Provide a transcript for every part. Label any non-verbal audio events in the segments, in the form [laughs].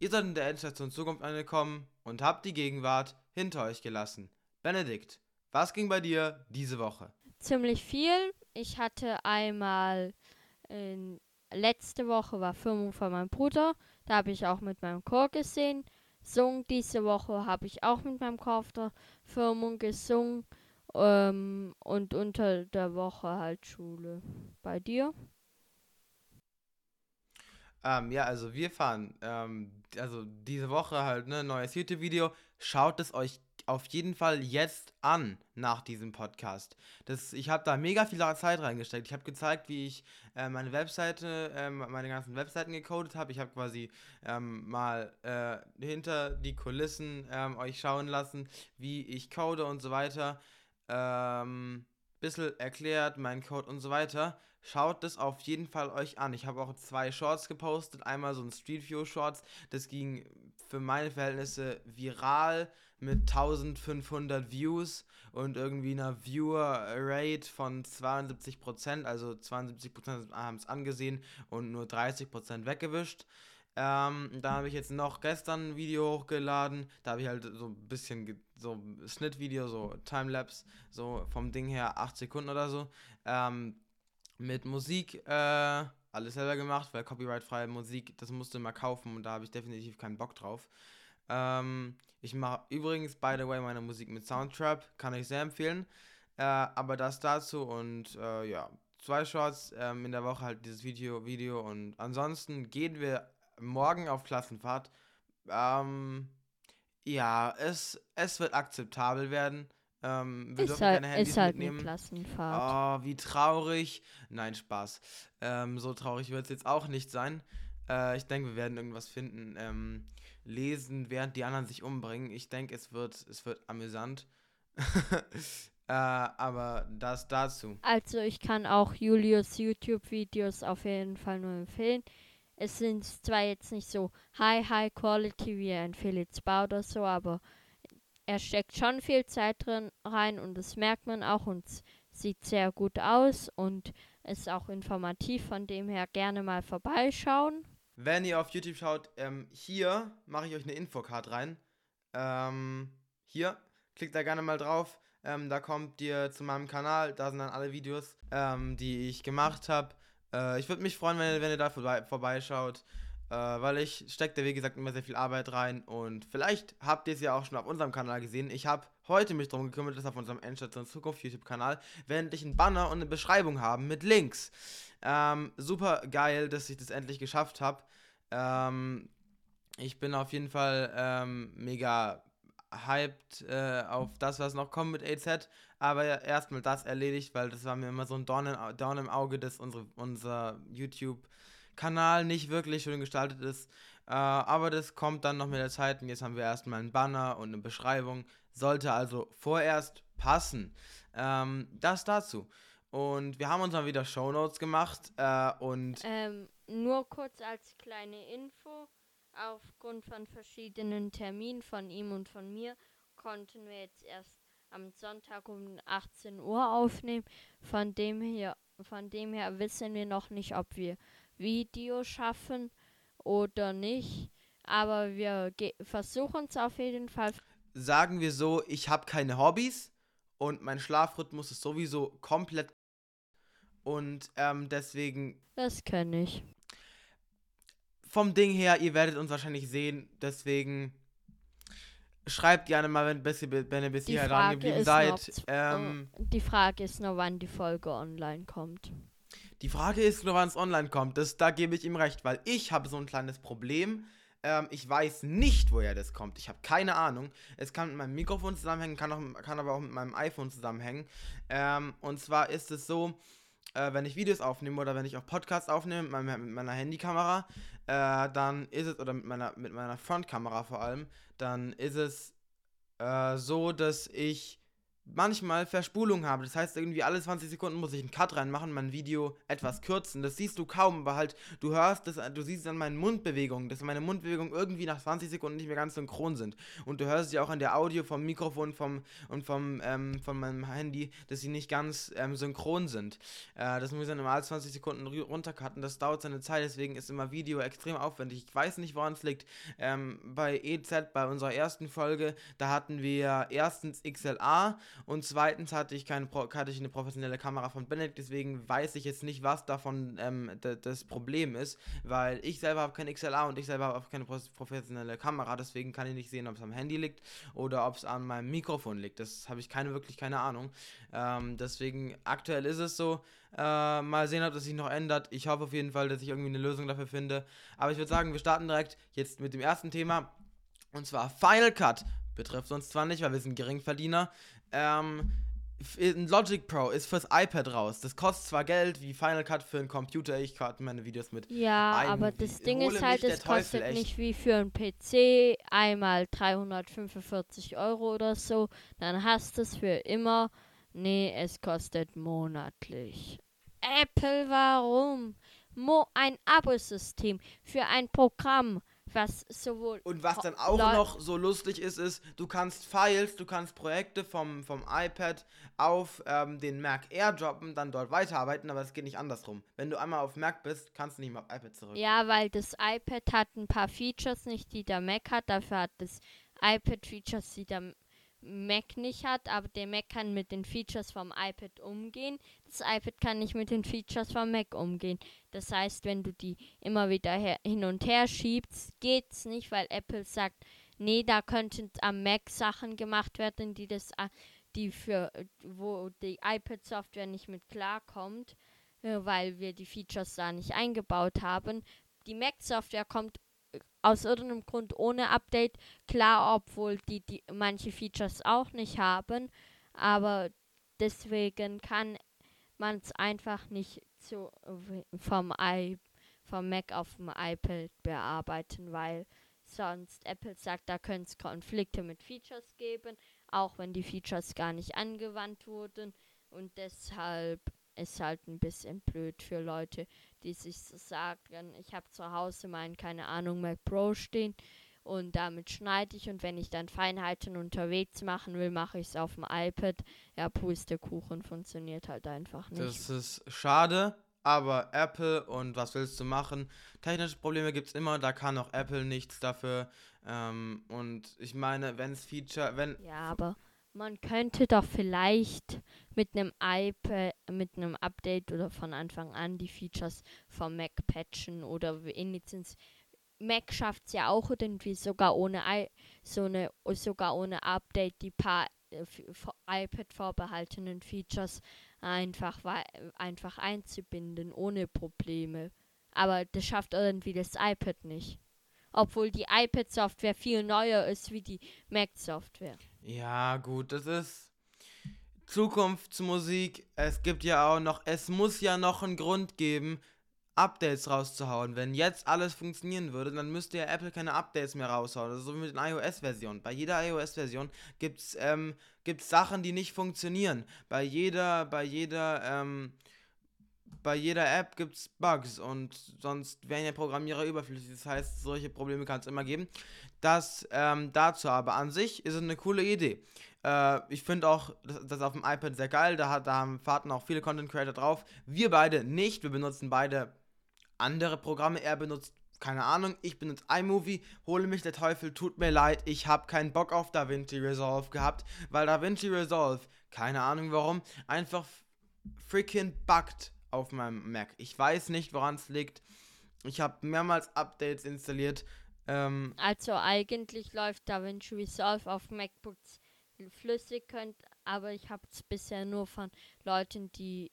Ihr seid in der Endstation Zukunft angekommen und habt die Gegenwart hinter euch gelassen. Benedikt, was ging bei dir diese Woche? Ziemlich viel. Ich hatte einmal in, letzte Woche war Firmung von meinem Bruder. Da habe ich auch mit meinem Chor gesehen. Sung diese Woche habe ich auch mit meinem Chor der Firmung gesungen. Ähm, und unter der Woche halt Schule. Bei dir? Ähm, ja, also wir fahren, ähm, also diese Woche halt, ne, neues YouTube-Video. Schaut es euch auf jeden Fall jetzt an nach diesem Podcast. Das, ich habe da mega viel Zeit reingesteckt. Ich habe gezeigt, wie ich äh, meine Webseite, äh, meine ganzen Webseiten gecodet habe. Ich habe quasi ähm, mal äh, hinter die Kulissen ähm, euch schauen lassen, wie ich code und so weiter. Ähm, bisschen erklärt, meinen Code und so weiter. Schaut das auf jeden Fall euch an. Ich habe auch zwei Shorts gepostet. Einmal so ein Street View Shorts. Das ging für meine Verhältnisse viral mit 1500 Views und irgendwie einer Viewer Rate von 72%. Also 72% haben es angesehen und nur 30% weggewischt. Ähm, da habe ich jetzt noch gestern ein Video hochgeladen. Da habe ich halt so ein bisschen so Schnittvideo, so Timelapse, so vom Ding her 8 Sekunden oder so. Ähm, mit Musik äh, alles selber gemacht, weil copyrightfreie Musik, das musste man kaufen und da habe ich definitiv keinen Bock drauf. Ähm, ich mache übrigens, by the way, meine Musik mit Soundtrap, kann ich sehr empfehlen. Äh, aber das dazu und äh, ja, zwei Shorts ähm, in der Woche halt dieses Video, Video und ansonsten gehen wir morgen auf Klassenfahrt. Ähm, ja, es, es wird akzeptabel werden. Ähm, wir ist dürfen halt, keine Handys ist halt mitnehmen. Klassenfahrt. Oh, wie traurig. Nein, Spaß. Ähm, so traurig wird es jetzt auch nicht sein. Äh, ich denke, wir werden irgendwas finden. Ähm, lesen, während die anderen sich umbringen. Ich denke, es wird, es wird amüsant. [laughs] äh, aber das dazu. Also ich kann auch Julius YouTube-Videos auf jeden Fall nur empfehlen. Es sind zwar jetzt nicht so high, high quality wie ein Felix Bau oder so, aber er steckt schon viel Zeit drin rein und das merkt man auch und sieht sehr gut aus und ist auch informativ, von dem her gerne mal vorbeischauen. Wenn ihr auf YouTube schaut, ähm, hier mache ich euch eine Infocard rein. Ähm, hier, klickt da gerne mal drauf. Ähm, da kommt ihr zu meinem Kanal, da sind dann alle Videos, ähm, die ich gemacht habe. Äh, ich würde mich freuen, wenn, wenn ihr da vorbei, vorbeischaut. Äh, weil ich stecke da wie gesagt immer sehr viel Arbeit rein und vielleicht habt ihr es ja auch schon auf unserem Kanal gesehen. Ich habe heute mich darum gekümmert, dass auf unserem Endstation Zukunft YouTube-Kanal wir endlich einen Banner und eine Beschreibung haben mit Links. Ähm, super geil, dass ich das endlich geschafft habe. Ähm, ich bin auf jeden Fall ähm, mega hyped äh, auf das, was noch kommt mit AZ. Aber erstmal das erledigt, weil das war mir immer so ein Dorn, in, Dorn im Auge, dass unsere, unser YouTube Kanal nicht wirklich schön gestaltet ist. Äh, aber das kommt dann noch mit der Zeit. Und jetzt haben wir erstmal einen Banner und eine Beschreibung. Sollte also vorerst passen. Ähm, das dazu. Und wir haben uns dann wieder Shownotes gemacht. Äh, und Ähm, nur kurz als kleine Info. Aufgrund von verschiedenen Terminen von ihm und von mir konnten wir jetzt erst am Sonntag um 18 Uhr aufnehmen. Von dem her, von dem her wissen wir noch nicht, ob wir Video schaffen oder nicht. Aber wir versuchen es auf jeden Fall. sagen wir so, ich habe keine Hobbys und mein Schlafrhythmus ist sowieso komplett. Und ähm, deswegen Das kann ich. vom Ding her, ihr werdet uns wahrscheinlich sehen. Deswegen schreibt gerne mal, wenn, bis ihr, wenn ihr bis hierher dran geblieben seid. noch Ähm, Die Frage ist nur, wann die Folge online kommt. Die Frage ist nur, wann es online kommt. Das, da gebe ich ihm recht, weil ich habe so ein kleines Problem. Ähm, ich weiß nicht, woher das kommt. Ich habe keine Ahnung. Es kann mit meinem Mikrofon zusammenhängen, kann, auch, kann aber auch mit meinem iPhone zusammenhängen. Ähm, und zwar ist es so, äh, wenn ich Videos aufnehme oder wenn ich auch Podcasts aufnehme mit meiner, mit meiner Handykamera, äh, dann ist es, oder mit meiner, mit meiner Frontkamera vor allem, dann ist es äh, so, dass ich manchmal Verspulung habe. Das heißt, irgendwie alle 20 Sekunden muss ich einen Cut reinmachen, mein Video etwas kürzen. Das siehst du kaum, aber halt, du hörst das, du siehst an meinen Mundbewegungen, dass meine Mundbewegungen irgendwie nach 20 Sekunden nicht mehr ganz synchron sind. Und du hörst ja auch an der Audio vom Mikrofon vom, und vom, ähm, von meinem Handy, dass sie nicht ganz ähm, synchron sind. Äh, das muss ich dann immer alle 20 Sekunden runtercutten. Das dauert seine Zeit, deswegen ist immer Video extrem aufwendig. Ich weiß nicht, woran es liegt. Ähm, bei EZ, bei unserer ersten Folge, da hatten wir erstens XLA und zweitens hatte ich, keine, hatte ich eine professionelle Kamera von Benedict, deswegen weiß ich jetzt nicht, was davon ähm, das Problem ist, weil ich selber habe kein XLA und ich selber habe auch keine professionelle Kamera, deswegen kann ich nicht sehen, ob es am Handy liegt oder ob es an meinem Mikrofon liegt. Das habe ich keine wirklich keine Ahnung. Ähm, deswegen aktuell ist es so. Äh, mal sehen, ob das sich noch ändert. Ich hoffe auf jeden Fall, dass ich irgendwie eine Lösung dafür finde. Aber ich würde sagen, wir starten direkt jetzt mit dem ersten Thema. Und zwar Final Cut. Betrifft uns zwar nicht, weil wir sind Geringverdiener. Ähm, Logic Pro ist fürs iPad raus. Das kostet zwar Geld wie Final Cut für einen Computer. Ich karte meine Videos mit. Ja, aber das Ding ist halt, es kostet echt. nicht wie für einen PC einmal 345 Euro oder so. Dann hast du es für immer. Nee, es kostet monatlich. Apple, warum? Mo ein Abosystem für ein Programm was sowohl. Und was dann auch noch so lustig ist, ist, du kannst Files, du kannst Projekte vom, vom iPad auf ähm, den Mac airdroppen, dann dort weiterarbeiten, aber es geht nicht andersrum. Wenn du einmal auf Mac bist, kannst du nicht mehr auf iPad zurück. Ja, weil das iPad hat ein paar Features nicht, die der Mac hat, dafür hat das iPad Features, die der Mac nicht hat, aber der Mac kann mit den Features vom iPad umgehen. Das iPad kann nicht mit den Features vom Mac umgehen. Das heißt, wenn du die immer wieder hin und her schiebst, geht's nicht, weil Apple sagt, nee, da könnten am Mac Sachen gemacht werden, die das die für wo die iPad Software nicht mit klarkommt, äh, weil wir die Features da nicht eingebaut haben. Die Mac Software kommt aus irgendeinem Grund ohne Update. Klar, obwohl die, die manche Features auch nicht haben, aber deswegen kann man es einfach nicht zu, vom, I, vom Mac auf dem iPad bearbeiten, weil sonst Apple sagt, da könnte es Konflikte mit Features geben, auch wenn die Features gar nicht angewandt wurden und deshalb ist halt ein bisschen blöd für Leute, die sich so sagen, ich habe zu Hause meinen, keine Ahnung, Mac Pro stehen und damit schneide ich und wenn ich dann Feinheiten unterwegs machen will, mache ich es auf dem iPad. Ja, Pustekuchen funktioniert halt einfach nicht. Das ist schade, aber Apple und was willst du machen? Technische Probleme gibt es immer, da kann auch Apple nichts dafür. Ähm, und ich meine, wenn es Feature, wenn. Ja, aber man könnte doch vielleicht mit einem iPad, mit einem Update oder von Anfang an die Features vom Mac patchen oder wenigstens Mac schafft es ja auch irgendwie sogar ohne I so eine sogar ohne Update die paar äh, iPad vorbehaltenen Features einfach einfach einzubinden ohne Probleme. Aber das schafft irgendwie das iPad nicht. Obwohl die iPad-Software viel neuer ist wie die Mac-Software. Ja, gut, das ist Zukunftsmusik. Es gibt ja auch noch, es muss ja noch einen Grund geben, Updates rauszuhauen. Wenn jetzt alles funktionieren würde, dann müsste ja Apple keine Updates mehr raushauen. Das ist so wie mit den iOS-Versionen. Bei jeder iOS-Version gibt es ähm, gibt's Sachen, die nicht funktionieren. Bei jeder, bei jeder, ähm, bei jeder App gibt es Bugs und sonst wären ja Programmierer überflüssig. Das heißt, solche Probleme kann es immer geben. Das ähm, dazu aber an sich ist eine coole Idee. Äh, ich finde auch das, das, auf dem iPad sehr geil. Da, da haben Fahrten auch viele Content Creator drauf. Wir beide nicht. Wir benutzen beide andere Programme. Er benutzt keine Ahnung, ich benutze iMovie, hole mich der Teufel, tut mir leid, ich habe keinen Bock auf DaVinci Resolve gehabt, weil DaVinci Resolve, keine Ahnung warum, einfach freaking buggt auf meinem Mac. Ich weiß nicht, woran es liegt. Ich habe mehrmals Updates installiert. Ähm, also eigentlich läuft DaVinci Resolve auf MacBooks flüssig, könnt, aber ich habe es bisher nur von Leuten, die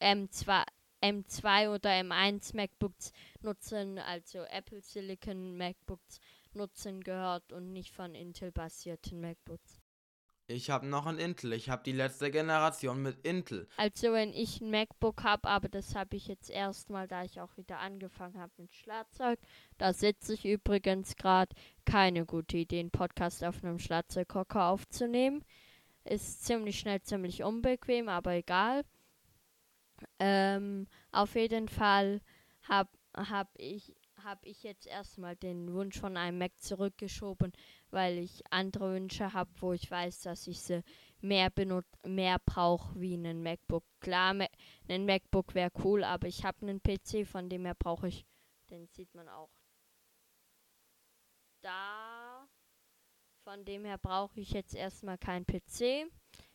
M2, M2 oder M1 MacBooks nutzen, also Apple Silicon MacBooks nutzen gehört und nicht von Intel-basierten MacBooks. Ich habe noch ein Intel. Ich habe die letzte Generation mit Intel. Also wenn ich ein MacBook habe, aber das habe ich jetzt erstmal, da ich auch wieder angefangen habe mit Schlagzeug. Da sitze ich übrigens gerade. Keine gute Idee, einen Podcast auf einem Schlagzeughocker aufzunehmen. ist ziemlich schnell, ziemlich unbequem, aber egal. Ähm, auf jeden Fall habe hab ich, hab ich jetzt erstmal den Wunsch von einem Mac zurückgeschoben, weil ich andere Wünsche habe, wo ich weiß, dass ich sie mehr mehr brauche wie einen MacBook. Klar, ein MacBook wäre cool, aber ich habe einen PC, von dem her brauche ich, den sieht man auch da. Von dem her brauche ich jetzt erstmal kein PC.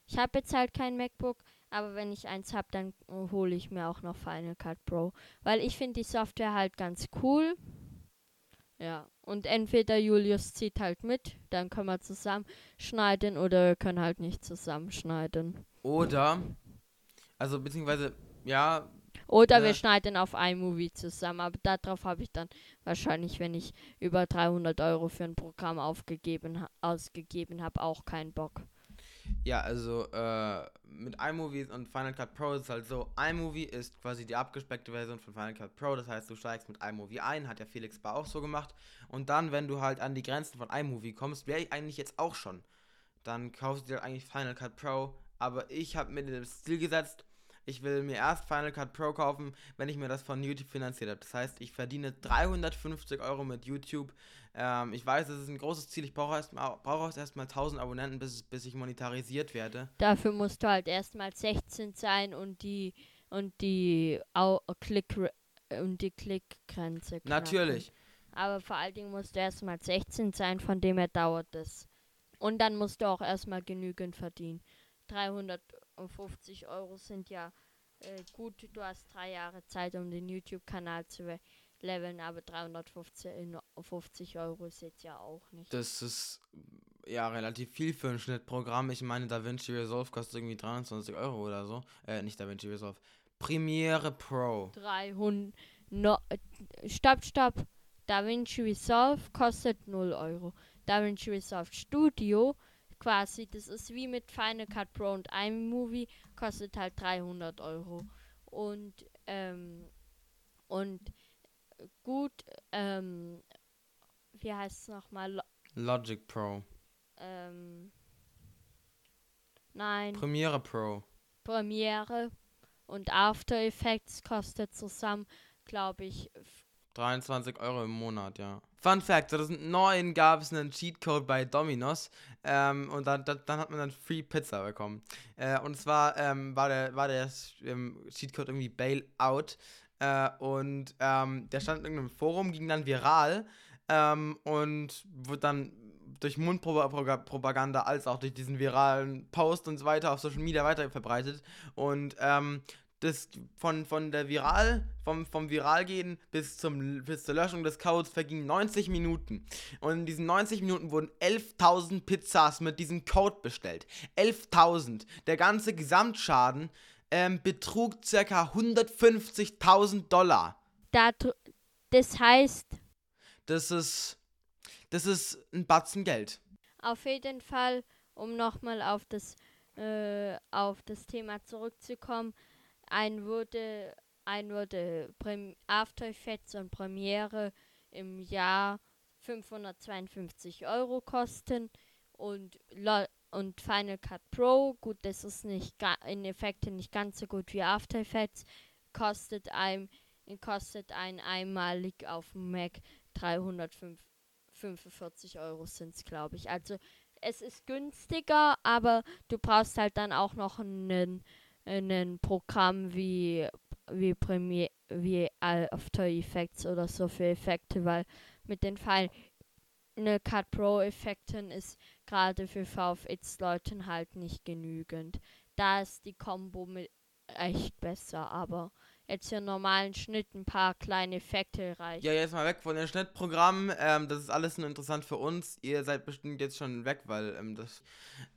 Ich habe jetzt halt kein MacBook, aber wenn ich eins habe, dann hole ich mir auch noch Final Cut Pro. Weil ich finde die Software halt ganz cool. Ja, und entweder Julius zieht halt mit, dann können wir zusammenschneiden oder wir können halt nicht zusammenschneiden. Oder, also beziehungsweise, ja. Oder ne? wir schneiden auf iMovie zusammen, aber darauf habe ich dann wahrscheinlich, wenn ich über 300 Euro für ein Programm aufgegeben, ausgegeben habe, auch keinen Bock. Ja, also äh, mit iMovie und Final Cut Pro ist es halt so, iMovie ist quasi die abgespeckte Version von Final Cut Pro, das heißt, du steigst mit iMovie ein, hat ja Felix Bar auch so gemacht. Und dann, wenn du halt an die Grenzen von iMovie kommst, wäre ich eigentlich jetzt auch schon, dann kaufst du dir eigentlich Final Cut Pro, aber ich habe mir das Ziel gesetzt, ich will mir erst Final Cut Pro kaufen, wenn ich mir das von YouTube finanziert habe. Das heißt, ich verdiene 350 Euro mit YouTube. Ähm, ich weiß, das ist ein großes Ziel. Ich brauche erst, brauche erst mal 1000 Abonnenten, bis, bis ich monetarisiert werde. Dafür musst du halt erstmal 16 sein und die und die Au Klick und die Klickgrenze. Natürlich. Aber vor allen Dingen musst du erstmal 16 sein, von dem her dauert es. Und dann musst du auch erstmal genügend verdienen. 350 Euro sind ja äh, gut. Du hast drei Jahre Zeit, um den YouTube-Kanal zu leveln, aber 350 Euro ist jetzt ja auch nicht. Das ist ja relativ viel für ein Schnittprogramm. Ich meine, DaVinci Resolve kostet irgendwie 23 Euro oder so. Äh, nicht DaVinci Resolve. Premiere Pro. 300. No, äh, stopp, stopp. DaVinci Resolve kostet 0 Euro. DaVinci Resolve Studio quasi, das ist wie mit Final Cut Pro und iMovie, kostet halt 300 Euro. Und, ähm, und gut, ähm, wie heißt es nochmal? Logic Pro. Ähm, nein. Premiere Pro. Premiere und After Effects kostet zusammen, glaube ich, 23 Euro im Monat, ja. Fun Fact: 2009 gab es einen Cheatcode bei Domino's ähm, und dann, dann, dann, hat man dann Free Pizza bekommen. Äh, und zwar ähm, war der, war der ähm, Cheatcode irgendwie Bailout äh, und ähm, der stand in irgendeinem Forum, ging dann viral ähm, und wurde dann durch Mundpropaganda als auch durch diesen viralen Post und so weiter auf Social Media weiter verbreitet. Und ähm, das von, von der Viral, vom, vom Viralgehen bis, zum, bis zur Löschung des Codes vergingen 90 Minuten. Und in diesen 90 Minuten wurden 11.000 Pizzas mit diesem Code bestellt. 11.000. Der ganze Gesamtschaden ähm, betrug ca. 150.000 Dollar. Das heißt. Das ist. Das ist ein Batzen Geld. Auf jeden Fall, um nochmal auf das, äh, auf das Thema zurückzukommen ein wurde, ein wurde Prem After Effects und Premiere im Jahr 552 Euro kosten und, und Final Cut Pro, gut, das ist nicht in Effekten nicht ganz so gut wie After Effects, kostet ein, kostet ein einmalig auf dem Mac 345 Euro sind es, glaube ich. Also es ist günstiger, aber du brauchst halt dann auch noch einen ein Programm wie, wie Premiere, wie After Effects oder so für Effekte, weil mit den Final Cut Pro Effekten ist gerade für VFX-Leuten halt nicht genügend. Da ist die Combo mit echt besser, aber jetzt für normalen Schnitt ein paar kleine Effekte reichen. Ja, jetzt mal weg von den Schnittprogrammen. Ähm, das ist alles nur interessant für uns. Ihr seid bestimmt jetzt schon weg, weil ähm, das.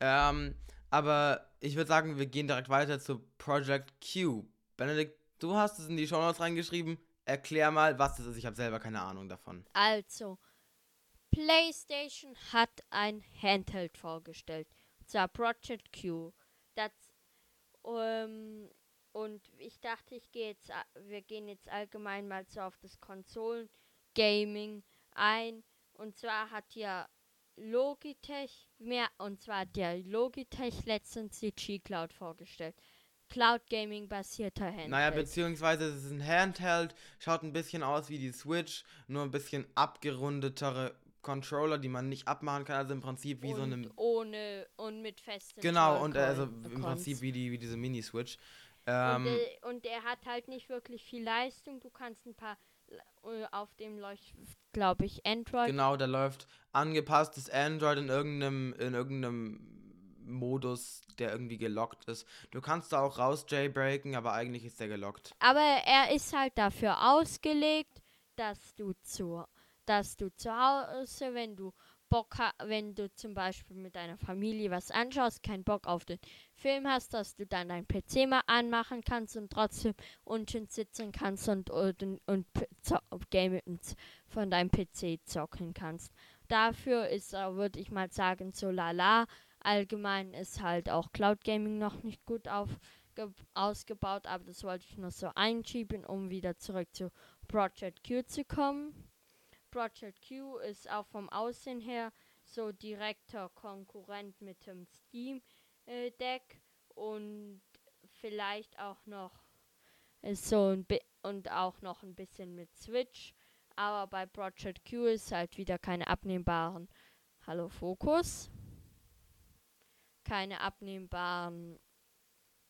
Ähm, aber ich würde sagen, wir gehen direkt weiter zu Project Q. Benedikt, du hast es in die Show Notes reingeschrieben. Erklär mal, was das ist. Ich habe selber keine Ahnung davon. Also, PlayStation hat ein Handheld vorgestellt. Und zwar Project Q. Das, um, und ich dachte, ich gehe jetzt, wir gehen jetzt allgemein mal so auf das Konsolen-Gaming ein. Und zwar hat ja Logitech, mehr, und zwar der Logitech letztens die G-Cloud vorgestellt. Cloud Gaming basierter Handheld. Naja, beziehungsweise es ist ein Handheld, schaut ein bisschen aus wie die Switch, nur ein bisschen abgerundetere Controller, die man nicht abmachen kann, also im Prinzip wie und so eine. Ohne und mit festen Genau, und äh, also im Prinzip wie, die, wie diese Mini-Switch. Und, Ähm, äh, und er hat halt nicht wirklich viel Leistung. Du kannst ein paar. Äh, Auf dem läuft, glaube ich, Android. genau, da läuft angepasstes Android in irgendeinem, in irgendeinem Modus, der irgendwie gelockt ist. Du kannst da auch raus jailbreaken, aber eigentlich ist der gelockt. Aber er ist halt dafür ausgelegt, dass du zu, dass du zu Hause, wenn du Bock ha wenn du zum Beispiel mit deiner Familie was anschaust, keinen Bock auf den Film hast, dass du dann dein PC mal anmachen kannst und trotzdem unten sitzen kannst und, und, und zo- Games von deinem PC zocken kannst. Dafür ist würde ich mal sagen, so lala. Allgemein ist halt auch Cloud Gaming noch nicht gut aufge ausgebaut, aber das wollte ich nur so einschieben, um wieder zurück zu Project Q zu kommen. Project Q ist auch vom Aussehen her so direkter Konkurrent mit dem Steam äh, Deck und vielleicht auch noch äh, so ein bi und auch noch ein bisschen mit Switch. Aber bei Project Q ist halt wieder keine abnehmbaren Hallo Fokus. Keine abnehmbaren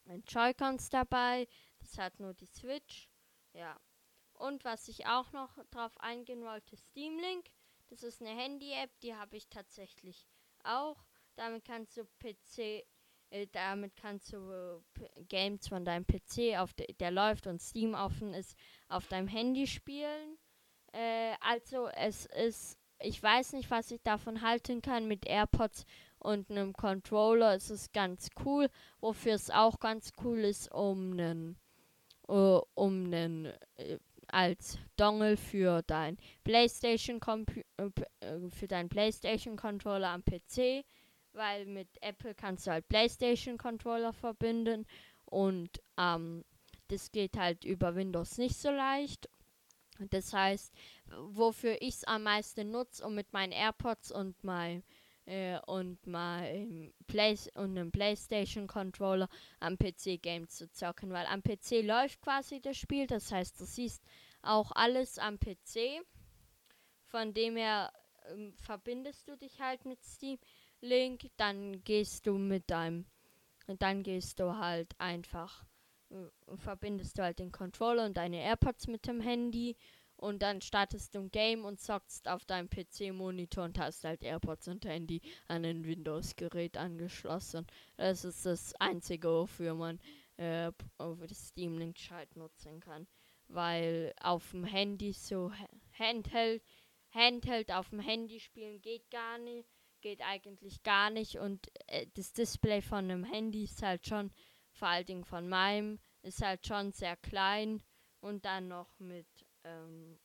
äh, Joy-Cons dabei. Das hat nur die Switch. Ja. Und was ich auch noch drauf eingehen wollte, Steam Link. Das ist eine Handy-App, die habe ich tatsächlich auch. Damit kannst du PC, äh, damit kannst du äh, Games von deinem PC, auf de der läuft und Steam offen ist, auf deinem Handy spielen. Äh, also es ist, ich weiß nicht, was ich davon halten kann mit AirPods und einem Controller. Es ist ganz cool. Wofür es auch ganz cool ist, um einen, äh, um einen äh, als Dongle für dein PlayStation äh, äh, für deinen PlayStation Controller am PC, weil mit Apple kannst du halt PlayStation Controller verbinden und ähm, das geht halt über Windows nicht so leicht. Das heißt, wofür ich es am meisten nutze, um mit meinen AirPods und mein äh, und meinem Play und einem PlayStation Controller am PC Games zu zocken, weil am PC läuft quasi das Spiel, das heißt, du siehst auch alles am PC. Von dem her ähm, verbindest du dich halt mit Steam Link, dann gehst du mit deinem dann gehst du halt einfach äh, verbindest du halt den Controller und deine AirPods mit dem Handy und dann startest du ein Game und zockst auf deinem PC-Monitor und hast halt AirPods und Handy an ein Windows-Gerät angeschlossen. Das ist das Einzige, wofür man äh, auf das Steam Link gescheit nutzen kann. Weil auf dem Handy so Ha- Handheld, Handheld auf dem Handy spielen geht gar nicht, geht eigentlich gar nicht und äh, das Display von einem Handy ist halt schon, vor allen Dingen von meinem, ist halt schon sehr klein und dann noch mit ähm,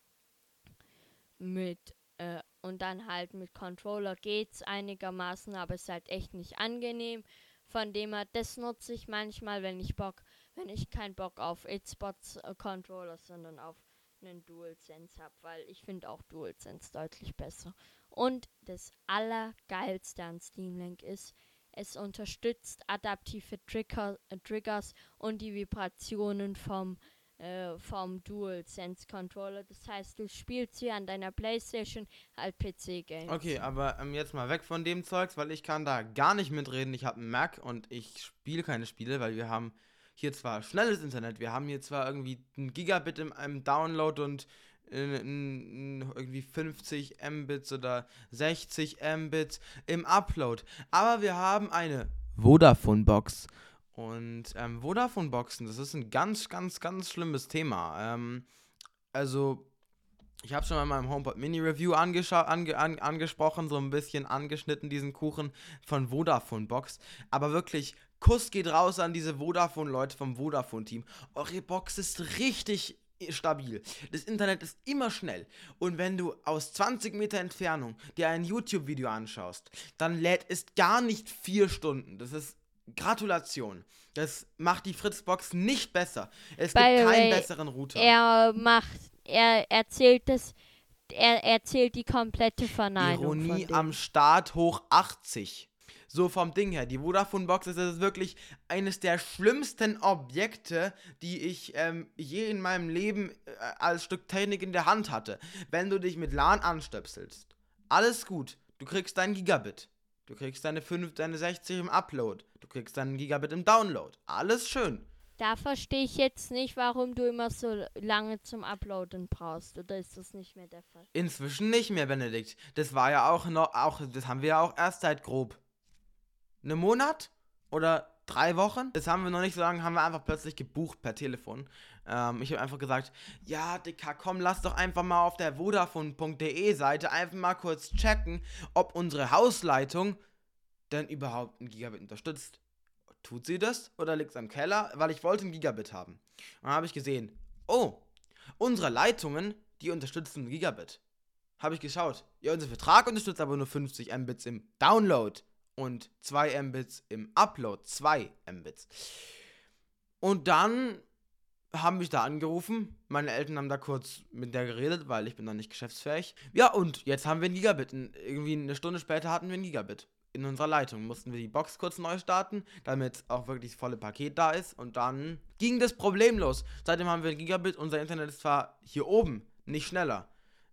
mit äh, und dann halt mit Controller geht's einigermaßen, aber ist halt echt nicht angenehm. Von dem her, das nutze ich manchmal, wenn ich Bock, wenn ich keinen Bock auf Xbox äh, Controller, sondern auf einen DualSense habe, weil ich finde auch DualSense deutlich besser. Und das Allergeilste an Steam Link ist, es unterstützt adaptive Trigger, äh, Triggers und die Vibrationen vom äh, vom DualSense Controller. Das heißt, du spielst hier an deiner Playstation halt PC-Games. Okay, aber ähm, jetzt mal weg von dem Zeugs, weil ich kann da gar nicht mitreden. Ich habe einen Mac und ich spiele keine Spiele, weil wir haben hier zwar schnelles Internet, wir haben hier zwar irgendwie ein Gigabit im, im Download und äh, n- n- irgendwie 50 Mbits oder 60 Mbits im Upload, aber wir haben eine Vodafone-Box. Und ähm, Vodafone-Boxen, das ist ein ganz, ganz, ganz schlimmes Thema. Ähm, also, ich habe schon mal in meinem HomePod Mini Review ange an angesprochen, so ein bisschen angeschnitten diesen Kuchen von Vodafone Box. Aber wirklich, Kuss geht raus an diese Vodafone-Leute vom Vodafone-Team. Eure Box ist richtig stabil. Das Internet ist immer schnell. Und wenn du aus 20 Meter Entfernung dir ein YouTube-Video anschaust, dann lädt es gar nicht vier Stunden. Das ist Gratulation. Das macht die Fritzbox nicht besser. Es By gibt keinen way, besseren Router. Er macht, er erzählt es er erzählt die komplette Verneinung. Ironie am Start hoch 80. So vom Ding her. Die Vodafone Box ist, ist wirklich eines der schlimmsten Objekte, die ich ähm, je in meinem Leben äh, als Stück Technik in der Hand hatte. Wenn du dich mit LAN anstöpselst, alles gut. Du kriegst dein Gigabit. Du kriegst deine 5, deine 60 im Upload. Du kriegst deinen Gigabit im Download. Alles schön. Da verstehe ich jetzt nicht, warum du immer so lange zum Uploaden brauchst. Oder ist das nicht mehr der Fall? Inzwischen nicht mehr, Benedikt. Das war ja auch noch, auch, das haben wir ja auch erst seit grob einem Monat oder drei Wochen. Das haben wir noch nicht so lange, haben wir einfach plötzlich gebucht per Telefon. Ähm, ich habe einfach gesagt, ja, Dicker, komm, lass doch einfach mal auf der Vodafone.de Seite einfach mal kurz checken, ob unsere Hausleitung denn überhaupt ein Gigabit unterstützt. Tut sie das oder liegt es am Keller? Weil ich wollte ein Gigabit haben. Und dann habe ich gesehen, oh, unsere Leitungen, die unterstützen Gigabit. Habe ich geschaut. Ja, unser Vertrag unterstützt aber nur 50 Mbits im Download und 2 Mbits im Upload. 2 Mbits. Und dann haben mich da angerufen. Meine Eltern haben da kurz mit der geredet, weil ich bin da nicht geschäftsfähig. Ja, und jetzt haben wir ein Gigabit. Irgendwie eine Stunde später hatten wir ein Gigabit. In unserer Leitung mussten wir die Box kurz neu starten, damit auch wirklich das volle Paket da ist. Und dann ging das problemlos. Seitdem haben wir ein Gigabit. Unser Internet ist zwar hier oben nicht schneller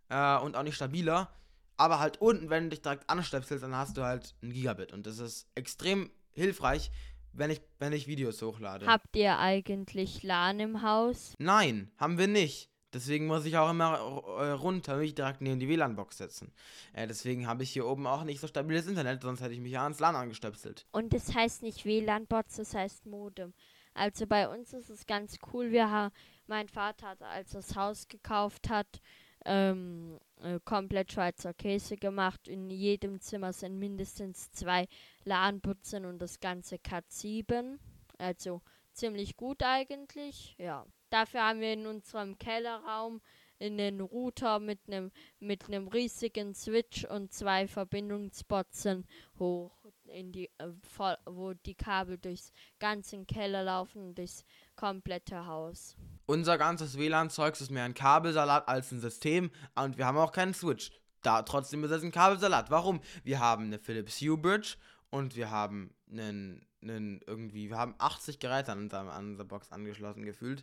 äh, und auch nicht stabiler, aber halt unten, wenn du dich direkt anstöpselst, dann hast du halt ein Gigabit. Und das ist extrem hilfreich, wenn ich, wenn ich Videos hochlade. Habt ihr eigentlich LAN im Haus? Nein, haben wir nicht. Deswegen muss ich auch immer äh, runter, mich direkt neben die WLAN-Box setzen. Äh, deswegen habe ich hier oben auch nicht so stabiles Internet, sonst hätte ich mich ja ans LAN angestöpselt. Und das heißt nicht WLAN-Box, das heißt Modem. Also bei uns ist es ganz cool. Wir haben, mein Vater hat, als er das Haus gekauft hat, ähm, äh, komplett Schweizer Käse gemacht. In jedem Zimmer sind mindestens zwei LAN-Putzen und das ganze Cat 7. Also ziemlich gut eigentlich, ja. Dafür haben wir in unserem Kellerraum einen Router mit einem mit einem riesigen Switch und zwei Verbindungsboxen hoch in die äh, voll, wo die Kabel durchs ganzen Keller laufen durchs komplette Haus. Unser ganzes WLAN-Zeugs ist mehr ein Kabelsalat als ein System und wir haben auch keinen Switch. Da trotzdem ist es ein Kabelsalat. Warum? Wir haben eine Philips Hue Bridge und wir haben einen, einen irgendwie, wir haben 80 Geräte an, unserem, an unserer Box angeschlossen gefühlt.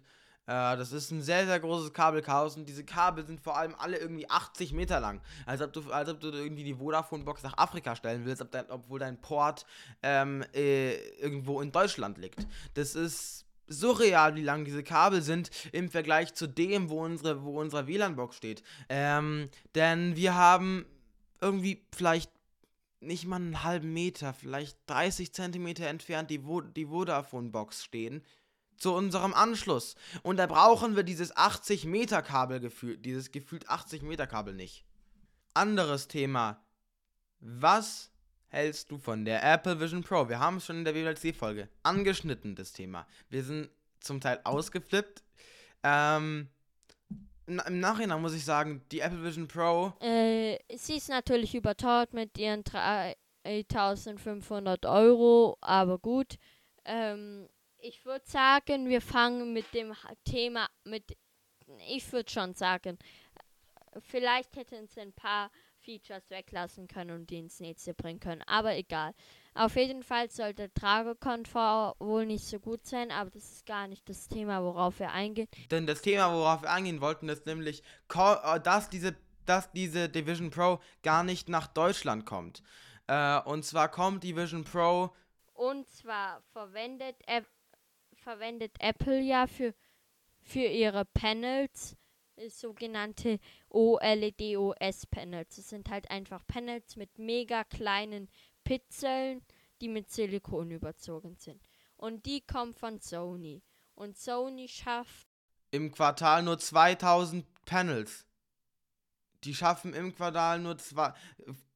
Äh, das ist ein sehr, sehr großes Kabelchaos und diese Kabel sind vor allem alle irgendwie 80 Meter lang. Als ob du, als ob du irgendwie die Vodafone-Box nach Afrika stellen willst, ob dein, obwohl dein Port ähm, äh, irgendwo in Deutschland liegt. Das ist surreal, wie lang diese Kabel sind im Vergleich zu dem, wo unsere, wo unsere WLAN-Box steht. Ähm, denn wir haben irgendwie vielleicht nicht mal einen halben Meter, vielleicht 30 Zentimeter entfernt die, die Vodafone-Box stehen zu unserem Anschluss. Und da brauchen wir dieses 80 Meter Kabel gefühlt, dieses gefühlt 80 Meter Kabel nicht. Anderes Thema. Was hältst du von der Apple Vision Pro? Wir haben es schon in der WWDC-Folge angeschnitten, das Thema. Wir sind zum Teil ausgeflippt. Ähm, im Nachhinein muss ich sagen, die Apple Vision Pro. Äh, sie ist natürlich überteuert mit ihren 3500 Euro, aber gut. Ähm, ich würde sagen, wir fangen mit dem Thema mit. Ich würde schon sagen, vielleicht hätten sie ein paar Features weglassen können und die ins nächste bringen können. Aber egal. Auf jeden Fall sollte Tragekomfort wohl nicht so gut sein, aber das ist gar nicht das Thema, worauf wir eingehen. Denn das Thema, worauf wir eingehen wollten, ist nämlich, äh, dass diese, dass diese Division Pro gar nicht nach Deutschland kommt. Äh, und zwar kommt die Vision Pro. Und zwar verwendet, App, verwendet Apple ja für, für ihre Panels sogenannte OLED-OS-Panels. Das sind halt einfach Panels mit mega kleinen Pixeln, die mit Silikon überzogen sind. Und die kommen von Sony. Und Sony schafft im Quartal nur 2000 Panels. Die schaffen im Quartal nur zwei.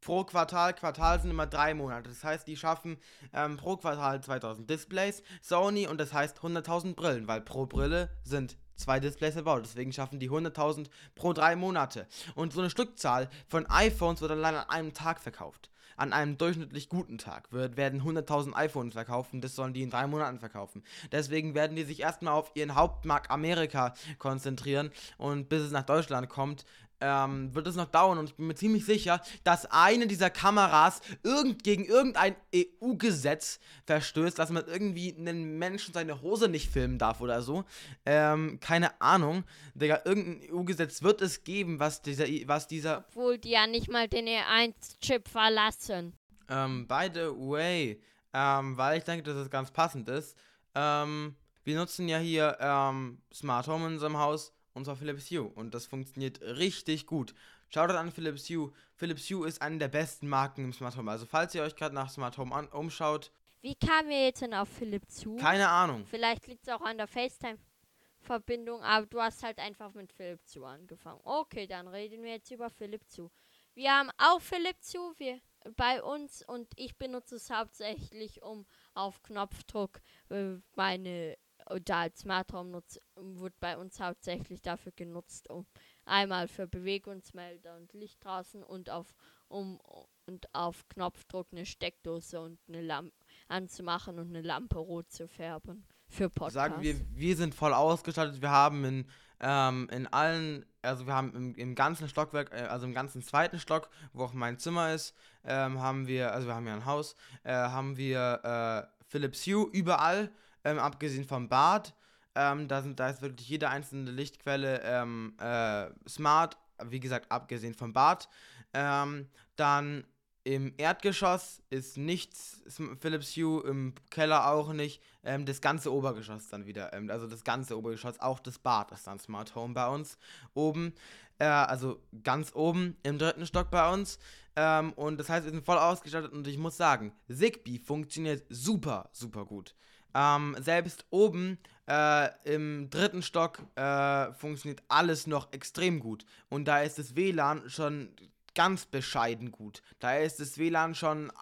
Pro Quartal, Quartal sind immer drei Monate. Das heißt, die schaffen ähm, pro Quartal 2000 Displays. Sony und das heißt 100.000 Brillen, weil pro Brille sind zwei Displays verbaut. Deswegen schaffen die 100.000 pro drei Monate. Und so eine Stückzahl von iPhones wird allein an einem Tag verkauft. An einem durchschnittlich guten Tag wird, werden 100.000 iPhones verkauft und das sollen die in drei Monaten verkaufen. Deswegen werden die sich erstmal auf ihren Hauptmarkt Amerika konzentrieren und bis es nach Deutschland kommt, ähm, wird es noch dauern und ich bin mir ziemlich sicher, dass eine dieser Kameras irgend, gegen irgendein EU-Gesetz verstößt, dass man irgendwie einen Menschen seine Hose nicht filmen darf oder so. Ähm, keine Ahnung. Digga, irgendein EU-Gesetz wird es geben, was dieser, was dieser. Obwohl die ja nicht mal den E1-Chip verlassen. Ähm, by the way, ähm, weil ich denke, dass es ganz passend ist, ähm, wir nutzen ja hier ähm, Smart Home in unserem Haus und zwar Philips Hue. Und das funktioniert richtig gut. Schaut an Philips Hue. Philips Hue ist eine der besten Marken im Smart Home. Also falls ihr euch gerade nach Smart Home an, umschaut. Wie kamen wir jetzt denn auf Philips Hue? Keine Ahnung. Vielleicht liegt es auch an der FaceTime-Verbindung, aber du hast halt einfach mit Philips Hue angefangen. Okay, dann reden wir jetzt über Philips Hue. Wir haben auch Philips Hue wir, bei uns und ich benutze es hauptsächlich, um auf Knopfdruck äh, meine da als Smart Home nutz, wird bei uns hauptsächlich dafür genutzt, um einmal für Bewegungsmelder und Licht draußen und auf um und auf Knopfdruck eine Steckdose und eine Lampe anzumachen und eine Lampe rot zu färben für Podcasts. Sagen wir, wir sind voll ausgestattet. Wir haben in, ähm, in allen, also wir haben im, im ganzen Stockwerk, äh, also im ganzen zweiten Stock, wo auch mein Zimmer ist, ähm, haben wir, also wir haben ja ein Haus, äh, haben wir äh, Philips Hue überall ähm, abgesehen vom Bad. Ähm, da, sind, da ist wirklich jede einzelne Lichtquelle ähm, äh, smart, wie gesagt, abgesehen vom Bad. Ähm, dann im Erdgeschoss ist nichts Philips Hue, im Keller auch nicht. Ähm, das ganze Obergeschoss dann wieder, ähm, also das ganze Obergeschoss, auch das Bad ist dann Smart Home bei uns oben. Äh, also ganz oben im dritten Stock bei uns. Ähm, und das heißt, wir sind voll ausgestattet und ich muss sagen, Zigbee funktioniert super, super gut. Ähm, selbst oben äh, im dritten Stock äh, funktioniert alles noch extrem gut. Und da ist das WLAN schon ganz bescheiden gut. Da ist das WLAN schon äh,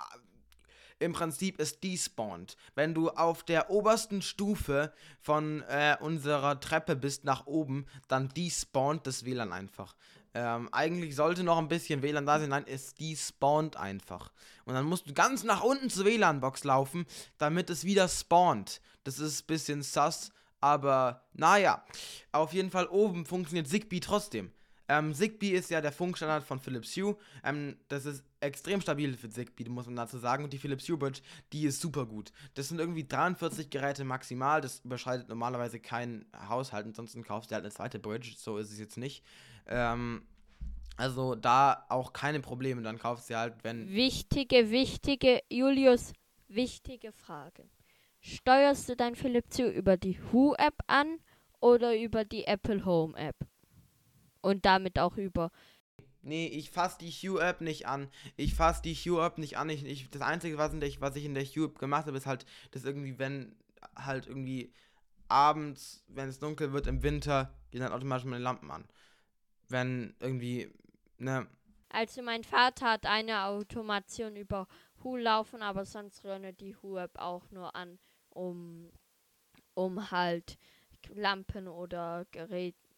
im Prinzip ist despawned. Wenn du auf der obersten Stufe von äh, unserer Treppe bist nach oben, dann despawnt das WLAN einfach. Ähm, eigentlich sollte noch ein bisschen WLAN da sein, nein, es despawnt einfach. Und dann musst du ganz nach unten zur WLAN-Box laufen, damit es wieder spawnt. Das ist ein bisschen sus, aber naja. Auf jeden Fall oben funktioniert Zigbee trotzdem. Ähm, Zigbee ist ja der Funkstandard von Philips Hue. Ähm, das ist extrem stabil für Zigbee, muss man dazu sagen. Und die Philips Hue Bridge, die ist super gut. Das sind irgendwie 43 Geräte maximal. Das überschreitet normalerweise kein Haushalt. Ansonsten kaufst du halt eine zweite Bridge. So ist es jetzt nicht. Ähm, also da auch keine Probleme. Dann kaufst du halt, wenn. Wichtige, wichtige, Julius, wichtige Frage. Steuerst du dein Philips Hue über die Who-App an oder über die Apple Home App? Und damit auch über. Nee, ich fasse die Hue-App nicht an. Ich fasse die Hue-App nicht an. Ich, ich, das Einzige, was, der, was ich in der Hue-App gemacht habe, ist halt, dass irgendwie, wenn halt irgendwie abends, wenn es dunkel wird im Winter, gehen dann automatisch meine Lampen an. Wenn irgendwie, ne. Also mein Vater hat eine Automation über Hu laufen, aber sonst renne die Hu-App auch nur an, um, um halt Lampen oder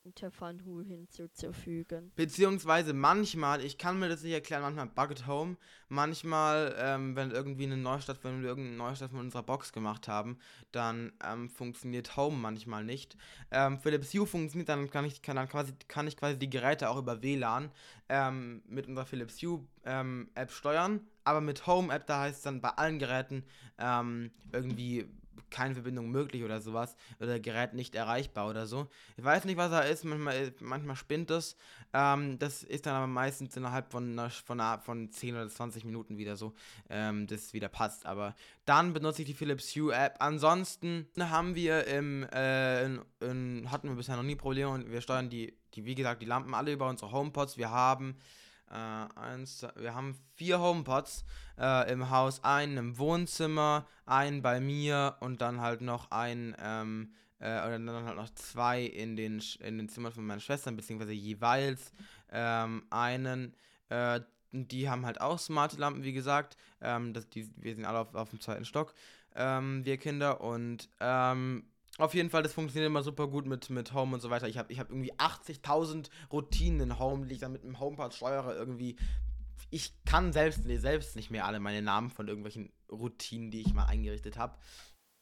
Geräte von hinzuzufügen. Beziehungsweise manchmal, ich kann mir das nicht erklären, manchmal Bucket Home, manchmal, ähm, wenn irgendwie eine Neustart, wenn wir irgendeine Neustart von unserer Box gemacht haben, dann ähm, funktioniert Home manchmal nicht. Ähm, Philips Hue funktioniert, dann kann ich, kann dann quasi, kann ich quasi die Geräte auch über WLAN ähm, mit unserer Philips Hue ähm, App steuern, aber mit Home App, da heißt es dann bei allen Geräten ähm, irgendwie keine Verbindung möglich oder sowas oder Gerät nicht erreichbar oder so. Ich weiß nicht, was da ist, manchmal, manchmal spinnt es. Ähm, das ist dann aber meistens innerhalb von, einer, von, einer, von 10 oder 20 Minuten wieder so, ähm, dass es wieder passt. Aber dann benutze ich die Philips Hue App. Ansonsten haben wir im, äh, in, in, hatten wir bisher noch nie Probleme und wir steuern die, die, wie gesagt, die Lampen alle über unsere HomePods. Wir haben äh, eins, wir haben vier HomePods äh, im Haus, einen im Wohnzimmer, einen bei mir und dann halt noch ein, ähm, äh, oder dann halt noch zwei in den, in den Zimmern von meinen Schwestern, beziehungsweise jeweils ähm, einen, äh, die haben halt auch smarte Lampen, wie gesagt. Ähm, das, die, wir sind alle auf, auf dem zweiten Stock, ähm, wir Kinder. Und ähm, auf jeden Fall, das funktioniert immer super gut mit, mit Home und so weiter. Ich habe ich hab irgendwie 80.000 Routinen in Home, die ich dann mit dem HomePod steuere. Irgendwie. Ich kann selbst, selbst nicht mehr alle meine Namen von irgendwelchen Routinen, die ich mal eingerichtet habe.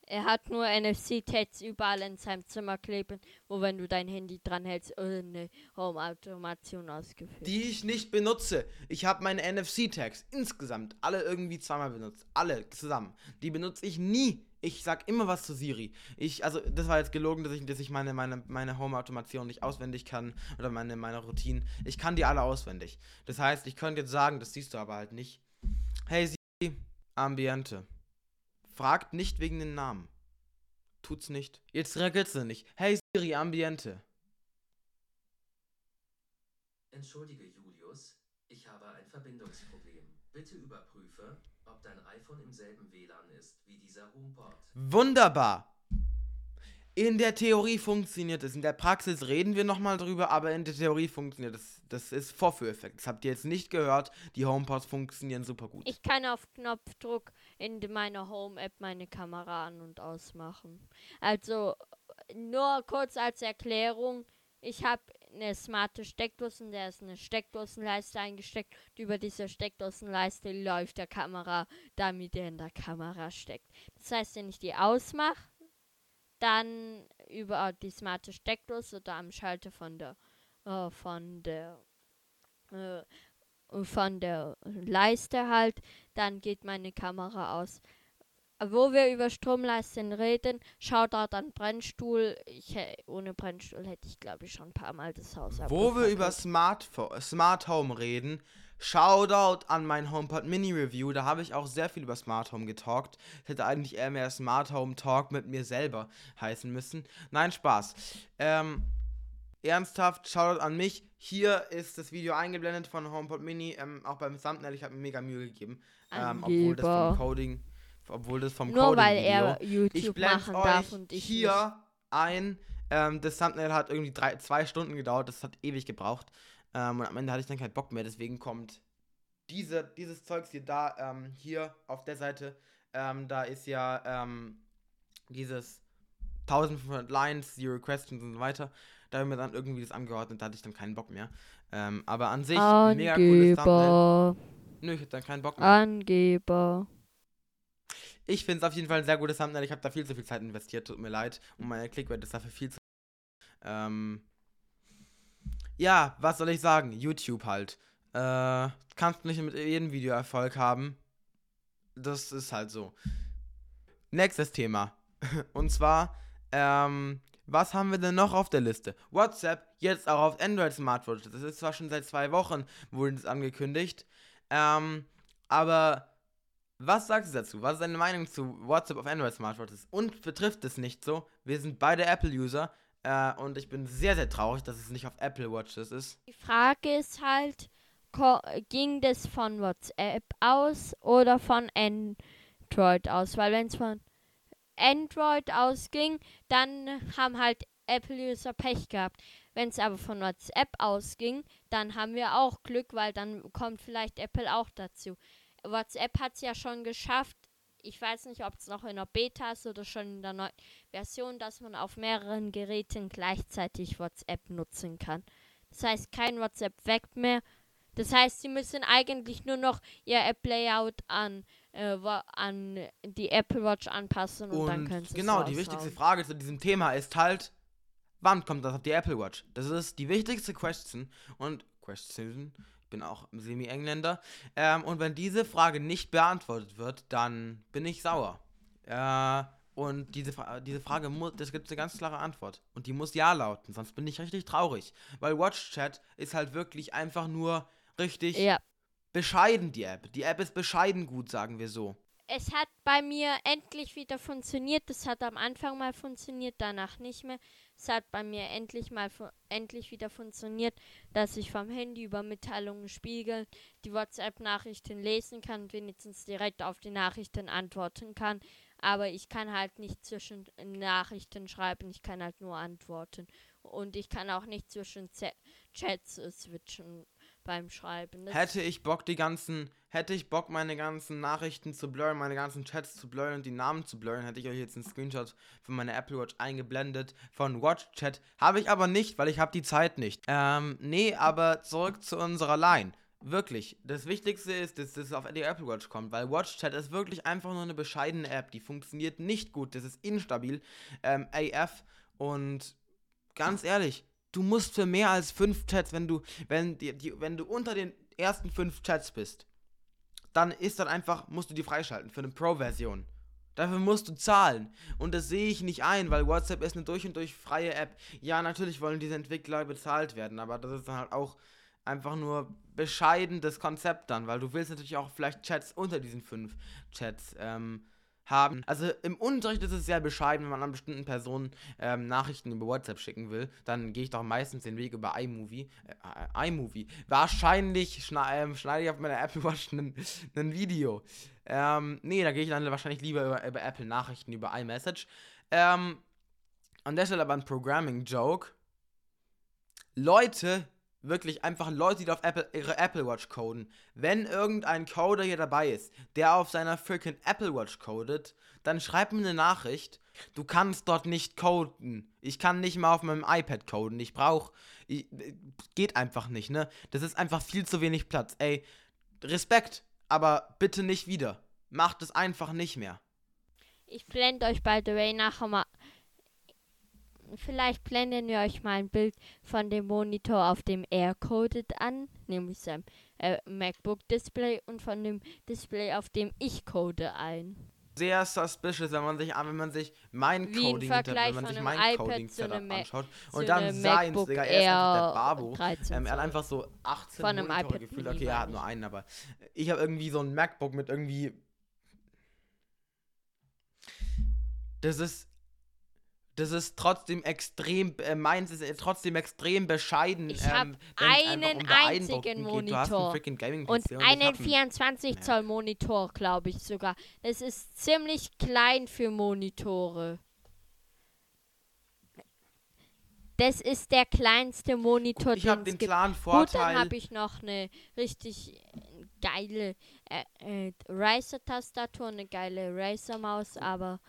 Er hat nur NFC-Tags überall in seinem Zimmer kleben, wo wenn du dein Handy dran hältst, eine Home-Automation ausgeführt. Die ich nicht benutze. Ich habe meine NFC-Tags insgesamt alle irgendwie zweimal benutzt. Alle zusammen. Die benutze ich nie. Ich sag immer was zu Siri. Ich, also, das war jetzt gelogen, dass ich, dass ich meine, meine, meine Home-Automation nicht auswendig kann oder meine, meine Routinen. Ich kann die alle auswendig. Das heißt, ich könnte jetzt sagen, das siehst du aber halt nicht. Hey Siri, Ambiente. Fragt nicht wegen den Namen. Tut's nicht. Jetzt reagiert sie nicht. Hey Siri, Ambiente. Entschuldige, Julius, ich habe ein Verbindungsproblem. Bitte überprüfe, ob dein iPhone im selben WLAN ist wie dieser HomePod. Wunderbar. In der Theorie funktioniert es. In der Praxis reden wir nochmal drüber, aber in der Theorie funktioniert es. Das ist Vorführeffekt. Das habt ihr jetzt nicht gehört. Die HomePods funktionieren super gut. Ich kann auf Knopfdruck in meiner Home-App meine Kamera an- und ausmachen. Also nur kurz als Erklärung. Ich habe eine smarte Steckdose, in der ist eine Steckdosenleiste eingesteckt. Und über diese Steckdosenleiste läuft der Kamera, damit er in der Kamera steckt. Das heißt, wenn ich die ausmache, dann über die smarte Steckdose oder am Schalter von der äh, von der äh, von der Leiste halt, dann geht meine Kamera aus. Wo wir über Stromleisten reden, Shoutout an Brennstuhl. Ich, ohne Brennstuhl hätte ich, glaube ich, schon ein paar Mal das Haus Wo wir über. Smart, Smart Home reden, Shoutout an mein HomePod Mini Review. Da habe ich auch sehr viel über Smart Home getalkt. Es hätte eigentlich eher mehr Smart Home Talk mit mir selber heißen müssen. Nein, Spaß. Ähm, ernsthaft, Shoutout an mich. Hier ist das Video eingeblendet von HomePod Mini. Ähm, auch beim Thumbnail, ich habe mir mega Mühe gegeben. Ähm, obwohl das vom. Coding, obwohl das vom Nur Coding weil er ich YouTube blende machen euch darf und ich hier nicht. ein. Ähm, das Thumbnail hat irgendwie drei, zwei Stunden gedauert. Das hat ewig gebraucht. Ähm, und am Ende hatte ich dann keinen Bock mehr. Deswegen kommt diese, dieses Zeugs hier da, ähm, hier auf der Seite. Ähm, da ist ja ähm, dieses 1500 Lines, Zero Questions und so weiter. Da haben wir dann irgendwie das angeordnet. Da hatte ich dann keinen Bock mehr. Ähm, aber an sich, mega cooles Thumbnail. Angeber. Nö, ich hatte dann keinen Bock mehr. Angeber. Ich finde es auf jeden Fall ein sehr gutes Thumbnail. Ich habe da viel zu viel Zeit investiert, tut mir leid. Und meine Clickbait ist dafür viel zu. Ähm. Ja, was soll ich sagen? YouTube halt. Äh, kannst nicht mit jedem Video Erfolg haben. Das ist halt so. Nächstes Thema. [laughs] Und zwar, ähm, was haben wir denn noch auf der Liste? WhatsApp, jetzt auch auf Android Smartwatches. Das ist zwar schon seit zwei Wochen, wurde das angekündigt. Ähm, aber was sagst du dazu? Was ist deine Meinung zu WhatsApp auf Android Smartwatches? Und betrifft es nicht so? Wir sind beide Apple-User äh, und ich bin sehr, sehr traurig, dass es nicht auf Apple Watches ist. Die Frage ist halt, ging das von WhatsApp aus oder von Android aus? Weil wenn es von Android ausging, dann haben halt Apple-User Pech gehabt. Wenn es aber von WhatsApp ausging, dann haben wir auch Glück, weil dann kommt vielleicht Apple auch dazu. WhatsApp hat es ja schon geschafft. Ich weiß nicht, ob es noch in der Beta ist oder schon in der neuen Version, dass man auf mehreren Geräten gleichzeitig WhatsApp nutzen kann. Das heißt, kein WhatsApp weg mehr. Das heißt, sie müssen eigentlich nur noch ihr App-Layout an, äh, an die Apple Watch anpassen und, dann können Und sie genau, die wichtigste. Frage zu diesem Thema ist halt, wann kommt das auf die Apple Watch? Das ist die wichtigste Question und Question, bin auch Semi-Engländer. Ähm, und wenn diese Frage nicht beantwortet wird, dann bin ich sauer. Äh, und diese, Fra diese Frage muss, das gibt eine ganz klare Antwort. Und die muss ja lauten, sonst bin ich richtig traurig. Weil WatchChat ist halt wirklich einfach nur richtig Ja. bescheiden, die App. Die App ist bescheiden gut, sagen wir so. Es hat bei mir endlich wieder funktioniert. Das hat am Anfang mal funktioniert, danach nicht mehr. Es hat bei mir endlich mal endlich wieder funktioniert, dass ich vom Handy über Mitteilungen spiegeln die WhatsApp-Nachrichten lesen kann und wenigstens direkt auf die Nachrichten antworten kann. Aber ich kann halt nicht zwischen Nachrichten schreiben, ich kann halt nur antworten. Und ich kann auch nicht zwischen Z Chats äh, switchen beim Schreiben. Das Hätte ich Bock, die ganzen, hätte ich Bock, meine ganzen Nachrichten zu blurren, meine ganzen Chats zu blurren und die Namen zu blurren, hätte ich euch jetzt einen Screenshot von meiner Apple Watch eingeblendet von WatchChat. Habe ich aber nicht, weil ich habe die Zeit nicht. Ähm, nee, aber zurück zu unserer Line. Wirklich. Das Wichtigste ist, dass das auf die Apple Watch kommt, weil WatchChat ist wirklich einfach nur eine bescheidene App. Die funktioniert nicht gut. Das ist instabil. Ähm, AF. Und ganz ehrlich, du musst für mehr als fünf Chats, wenn du, wenn die, die, wenn du unter den ersten fünf Chats bist, dann ist dann einfach, musst du die freischalten für eine Pro-Version. Dafür musst du zahlen. Und das sehe ich nicht ein, weil WhatsApp ist eine durch und durch freie App. Ja, natürlich wollen diese Entwickler bezahlt werden, aber das ist dann halt auch einfach nur bescheiden das Konzept dann, weil du willst natürlich auch vielleicht Chats unter diesen fünf Chats ähm, haben. Also im Unterricht ist es sehr bescheiden, wenn man an bestimmten Personen ähm, Nachrichten über WhatsApp schicken will. Dann gehe ich doch meistens den Weg über iMovie. Äh, iMovie. Wahrscheinlich schna ähm, schneide ich auf meiner Apple Watch ein Video. Ähm, nee, da gehe ich dann wahrscheinlich lieber über, über Apple Nachrichten, über iMessage. Ähm, an der Stelle aber ein Programming-Joke. Leute, wirklich einfach Leute, die auf Apple, ihre Apple Watch coden. Wenn irgendein Coder hier dabei ist, der auf seiner freaking Apple Watch codet, dann schreib mir eine Nachricht. Du kannst dort nicht coden. Ich kann nicht mal auf meinem iPad coden. Ich brauche. Geht einfach nicht, ne? Das ist einfach viel zu wenig Platz. Ey, Respekt, aber bitte nicht wieder. Macht es einfach nicht mehr. Ich blende euch by the way nachher mal vielleicht blenden wir euch mal ein Bild von dem Monitor auf dem Air-Coded an, nämlich seinem äh, MacBook-Display und von dem Display, auf dem ich code ein. Sehr suspicious, wenn man sich wenn man sich mein Wie Coding, wenn man sich mein iPad Coding Setup anschaut und dann seins, Digga, er ist einfach der Babo. Ähm, er hat einfach so 18 von einem Monitore iPad gefühlt. Okay, er hat nur einen, aber ich habe irgendwie so ein MacBook mit irgendwie das ist das ist trotzdem extrem, äh, meins ist äh, trotzdem extrem bescheiden. Ich habe ähm, einen um einzigen Monitor einen und einen 24 Zoll Monitor, glaube ich sogar. Das ist ziemlich klein für Monitore. Das ist der kleinste Monitor, ich habe den klaren Vorteil. Gut, dann habe ich noch eine richtig geile äh, äh, Racer-Tastatur, eine geile Racer-Maus, aber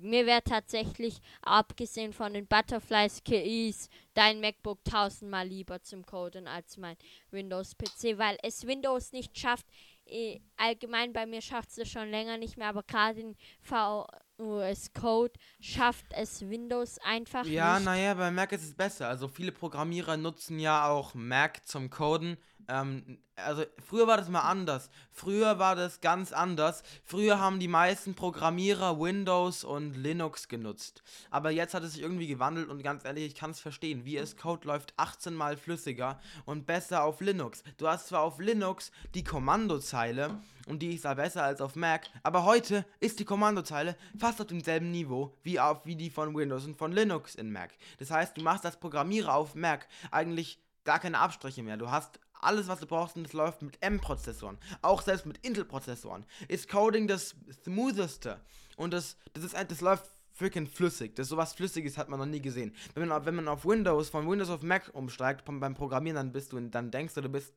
mir wäre tatsächlich, abgesehen von den Butterflies KIs, dein MacBook tausendmal lieber zum Coden als mein Windows-PC, weil es Windows nicht schafft. Eh, allgemein bei mir schafft es schon länger nicht mehr, aber gerade in VUS Code schafft es Windows einfach ja, nicht. Ja, naja, bei Mac ist es besser. Also viele Programmierer nutzen ja auch Mac zum Coden ähm, also früher war das mal anders. Früher war das ganz anders. Früher haben die meisten Programmierer Windows und Linux genutzt. Aber jetzt hat es sich irgendwie gewandelt und ganz ehrlich, ich kann es verstehen. VS Code läuft 18 mal flüssiger und besser auf Linux. Du hast zwar auf Linux die Kommandozeile und die ist da besser als auf Mac, aber heute ist die Kommandozeile fast auf demselben Niveau wie auf wie die von Windows und von Linux in Mac. Das heißt, du machst als Programmierer auf Mac eigentlich gar keine Abstriche mehr. Du hast alles, was du brauchst, und es läuft mit M-Prozessoren. Auch selbst mit Intel-Prozessoren ist Coding das smootheste. Und das, das ist das läuft freaking flüssig. Das sowas Flüssiges hat man noch nie gesehen. Wenn man, wenn man auf Windows, von Windows auf Mac umsteigt, beim Programmieren, dann bist du, dann denkst du, du bist,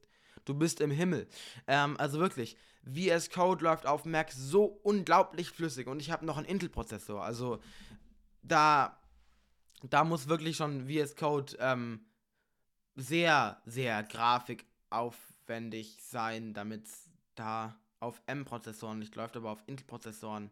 du bist im Himmel. Ähm, also wirklich, VS Code läuft auf Mac so unglaublich flüssig. Und ich habe noch einen Intel-Prozessor. Also da, da muss wirklich schon VS Code ähm, sehr, sehr Grafik aufwendig sein, damit es da auf M-Prozessoren nicht läuft, aber auf Intel-Prozessoren.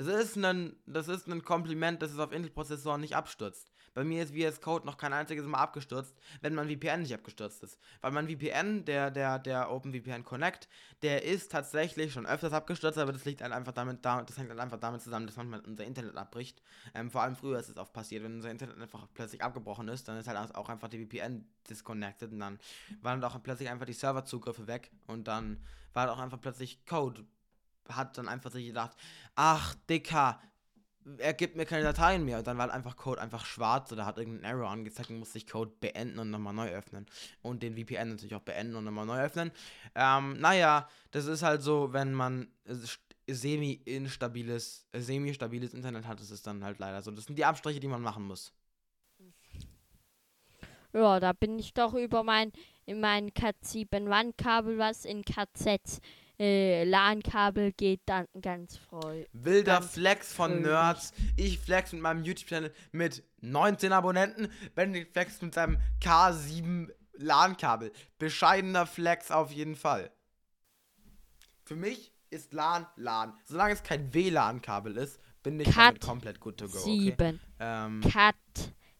Das ist ein, das ist ein Kompliment, dass es auf Intel-Prozessoren nicht abstürzt. Bei mir ist VS Code noch kein einziges Mal abgestürzt, wenn mein VPN nicht abgestürzt ist. Weil mein VPN, der, der, der OpenVPN Connect, der ist tatsächlich schon öfters abgestürzt, aber das liegt halt einfach damit, das hängt halt einfach damit zusammen, dass manchmal unser Internet abbricht. Ähm, vor allem früher ist es oft passiert, wenn unser Internet einfach plötzlich abgebrochen ist, dann ist halt auch einfach die VPN disconnected und dann waren auch plötzlich einfach die Serverzugriffe weg und dann war halt auch einfach plötzlich Code hat dann einfach sich gedacht, ach, Dicker, er gibt mir keine Dateien mehr. Und dann war halt einfach Code einfach schwarz oder hat irgendeinen Error angezeigt und musste ich Code beenden und nochmal neu öffnen. Und den VPN natürlich auch beenden und nochmal neu öffnen. Ähm, naja, das ist halt so, wenn man semi-instabiles, semi-stabiles Internet hat, das ist dann halt leider so. Das sind die Abstriche, die man machen muss. Ja, da bin ich doch über mein, in mein Cat 7 Wandkabel, was in KZ äh, LAN-Kabel geht dann ganz freu. Wilder ganz Flex von fröhlich. Nerds. Ich flex mit meinem YouTube-Channel mit 19 Abonnenten. Benedikt flex mit seinem K7 LAN-Kabel. Bescheidener Flex auf jeden Fall. Für mich ist LAN LAN. Solange es kein WLAN-Kabel ist, bin ich Cut damit komplett good to go. Okay? 7. Ähm, Cat.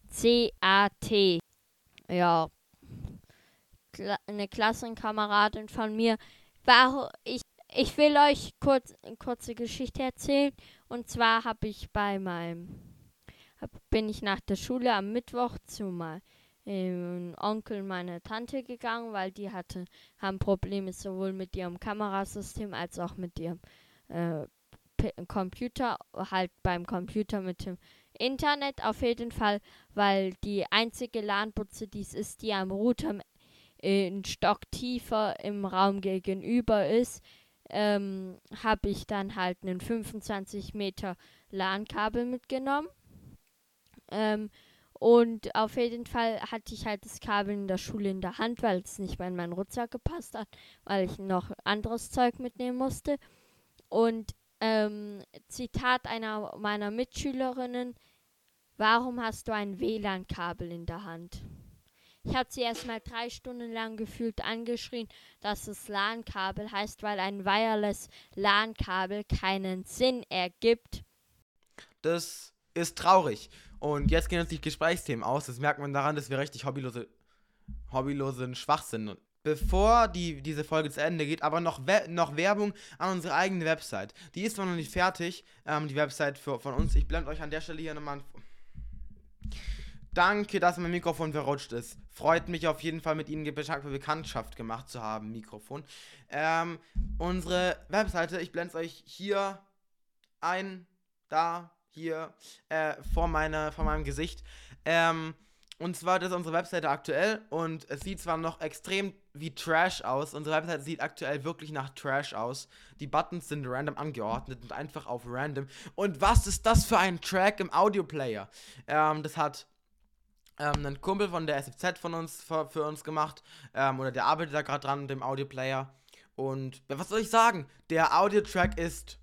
C-A-T. Ja. Kla eine Klassenkameradin von mir. War, ich, ich will euch kurz eine kurze Geschichte erzählen. Und zwar habe ich bei meinem. Hab, bin ich nach der Schule am Mittwoch zu meinem ähm, Onkel meiner Tante gegangen, weil die hatte, haben Probleme sowohl mit ihrem Kamerasystem als auch mit ihrem äh, Computer, halt beim Computer mit dem Internet auf jeden Fall, weil die einzige LAN-Butze, die es ist, die am Router ein Stock tiefer im Raum gegenüber ist, ähm, habe ich dann halt einen 25 Meter LAN-Kabel mitgenommen. Ähm, und auf jeden Fall hatte ich halt das Kabel in der Schule in der Hand, weil es nicht mehr in meinen Rucksack gepasst hat, weil ich noch anderes Zeug mitnehmen musste. Und ähm, Zitat einer meiner Mitschülerinnen, warum hast du ein WLAN-Kabel in der Hand? Ich habe sie erst mal drei Stunden lang gefühlt angeschrien, dass es LAN-Kabel heißt, weil ein Wireless LAN-Kabel keinen Sinn ergibt. das ist traurig. Und jetzt gehen uns die Gesprächsthemen aus. Das merkt man daran, dass wir richtig hobbylose, hobbylosen Schwachsinn. Bevor die, diese Folge zu Ende geht, aber noch, We noch Werbung an unsere eigene Website. Die ist zwar noch nicht fertig, ähm, die Website für, von uns. Ich blende euch an der Stelle hier nochmal. Danke, dass mein Mikrofon verrutscht ist. Freut mich auf jeden Fall, mit Ihnen Be Bekanntschaft gemacht zu haben, Mikrofon. Ähm, unsere Webseite, ich blende es euch hier ein, da, hier, äh, vor, meiner, vor meinem Gesicht. Ähm, und zwar, das ist unsere Webseite aktuell und es sieht zwar noch extrem wie Trash aus. Unsere Webseite sieht aktuell wirklich nach Trash aus. Die Buttons sind random angeordnet und einfach auf random. Und was ist das für ein Track im Audioplayer? Ähm, das hat ähm, ein Kumpel von der SFZ von uns für, für uns gemacht. Ähm, oder der arbeitet da gerade dran, dem Audioplayer. Und was soll ich sagen? Der Audiotrack ist.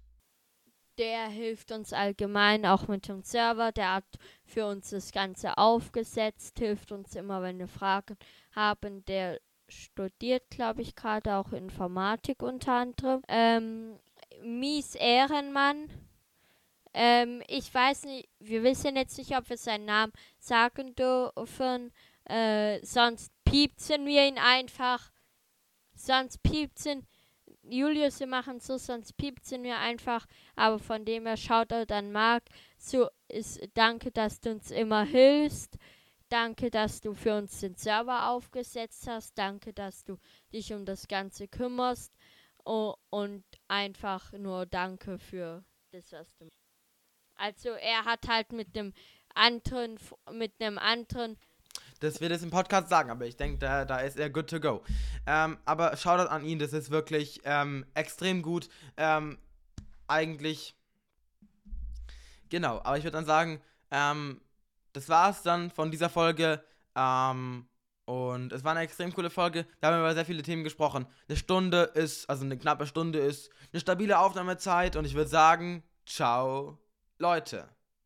Der hilft uns allgemein auch mit dem Server. Der hat für uns das Ganze aufgesetzt, hilft uns immer, wenn wir Fragen haben. Der studiert, glaube ich, gerade auch Informatik unter anderem. Ähm, Mies Ehrenmann. Ähm, ich weiß nicht, wir wissen jetzt nicht, ob wir seinen Namen sagen dürfen. Äh, sonst piepsen wir ihn einfach. Sonst piepsen. Julius, wir machen so, sonst piepsen wir einfach. Aber von dem her schaut er dann mag. So ist danke, dass du uns immer hilfst. Danke, dass du für uns den Server aufgesetzt hast. Danke, dass du dich um das Ganze kümmerst. Oh, und einfach nur danke für das, was du machst. Also er hat halt mit dem anderen, mit einem anderen dass wir das im Podcast sagen, aber ich denke, da, da ist er good to go. Ähm, aber Shoutout an ihn, das ist wirklich ähm, extrem gut. Ähm, eigentlich. Genau, aber ich würde dann sagen, ähm, das war's dann von dieser Folge. Ähm, und es war eine extrem coole Folge. Da haben wir über sehr viele Themen gesprochen. Eine Stunde ist, also eine knappe Stunde ist eine stabile Aufnahmezeit. Und ich würde sagen, ciao, Leute.